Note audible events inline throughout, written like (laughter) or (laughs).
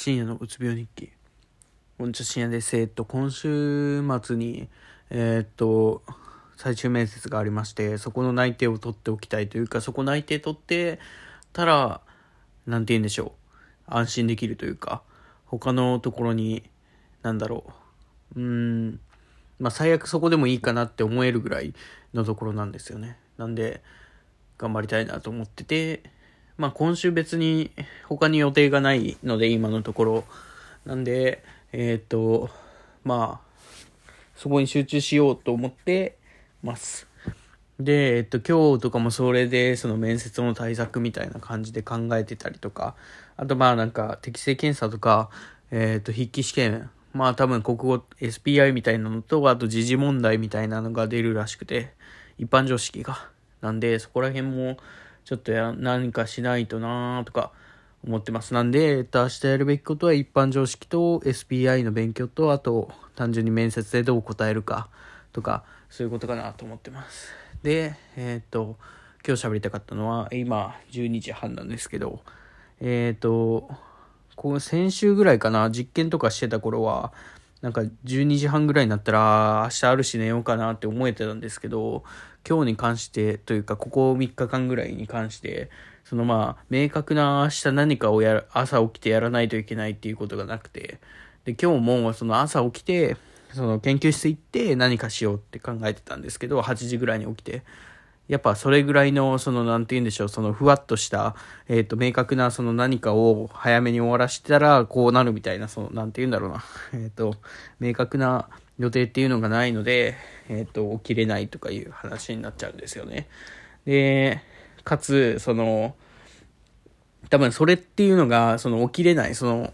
深夜のうつ病日記。こんにちは、深夜です。えっと、今週末に、えー、っと、最終面接がありまして、そこの内定を取っておきたいというか、そこ内定取ってたら、なんて言うんでしょう。安心できるというか、他のところに、なんだろう。うーん、まあ、最悪そこでもいいかなって思えるぐらいのところなんですよね。なんで、頑張りたいなと思ってて、まあ今週別に他に予定がないので今のところ。なんで、えっ、と、まあ、そこに集中しようと思ってます。で、えっと、今日とかもそれで、その面接の対策みたいな感じで考えてたりとか、あとまあなんか適正検査とか、えっと、筆記試験、まあ多分国語 SPI みたいなのと、あと時事問題みたいなのが出るらしくて、一般常識が。なんで、そこら辺も、ちょっとや、何かしないとなーとか思ってます。なんで、えっと、明日やるべきことは一般常識と SPI の勉強と、あと、単純に面接でどう答えるかとか、そういうことかなと思ってます。で、えっと、今日喋りたかったのは、今、12時半なんですけど、えっと、こう先週ぐらいかな、実験とかしてた頃は、なんか12時半ぐらいになったら、明日あるし寝ようかなって思えてたんですけど、今日に関してというか、ここ3日間ぐらいに関して、そのまあ、明確な明日何かをやる、朝起きてやらないといけないっていうことがなくて、で、今日もその朝起きて、その研究室行って何かしようって考えてたんですけど、8時ぐらいに起きて、やっぱそれぐらいの、その、なんて言うんでしょう、そのふわっとした、えっ、ー、と、明確なその何かを早めに終わらせたら、こうなるみたいな、その、なんて言うんだろうな、(laughs) えっ、ー、と、明確な予定っていうのがないので、えっ、ー、と、起きれないとかいう話になっちゃうんですよね。で、かつ、その、多分それっていうのが、その起きれない、その、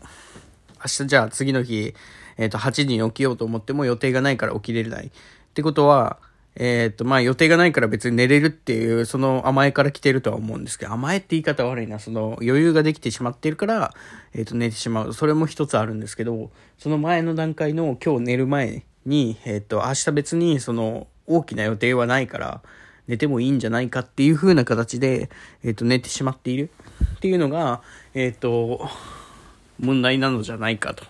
明日じゃあ次の日、えっ、と、8時に起きようと思っても予定がないから起きれない。ってことは、えっ、と、まあ予定がないから別に寝れるっていう、その甘えから来てるとは思うんですけど、甘えって言い方悪いな、その余裕ができてしまっているから、えっ、と寝てしまう。それも一つあるんですけど、その前の段階の今日寝る前に、えっ、と、明日別にその大きな予定はないから、寝てもいいんじゃないかっていう風な形で、えっ、と、寝てしまっているっていうのが、えっ、と、問題なのじゃないかと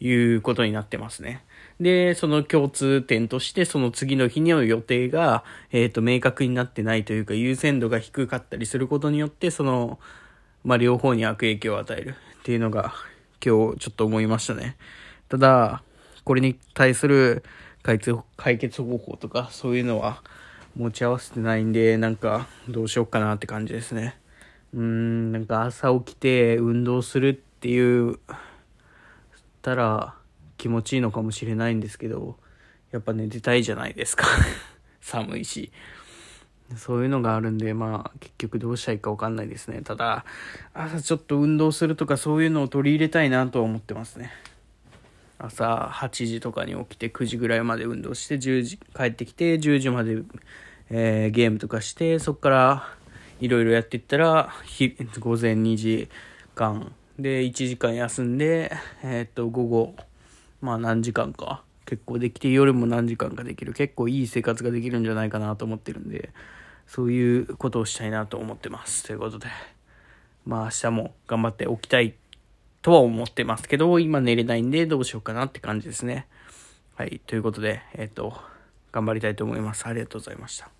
いうことになってますね。で、その共通点として、その次の日にの予定が、えっ、ー、と、明確になってないというか、優先度が低かったりすることによって、その、まあ、両方に悪影響を与えるっていうのが、今日ちょっと思いましたね。ただ、これに対する解解決方法とか、そういうのは持ち合わせてないんで、なんか、どうしようかなって感じですね。うーん、なんか朝起きて運動するっていう、たら、気持ちいいのかもしれないんですけど、やっぱ寝てたいじゃないですか (laughs) 寒いし。そういうのがあるんで、まあ、結局どうしたらいいかわかんないですね。ただ、朝ちょっと運動するとかそういうのを取り入れたいなとは思ってますね。朝8時とかに起きて9時ぐらいまで運動して10時帰ってきて10時まで、えー、ゲームとかしてそこからいろいろやっていったら午前2時間で1時間休んで、えー、っと午後まあ何時間か結構できて夜も何時間かできる結構いい生活ができるんじゃないかなと思ってるんでそういうことをしたいなと思ってます。ということでまあ明日も頑張っておきたいとは思ってますけど今寝れないんでどうしようかなって感じですね。はいということでえっ、と頑張りたいと思います。ありがとうございました。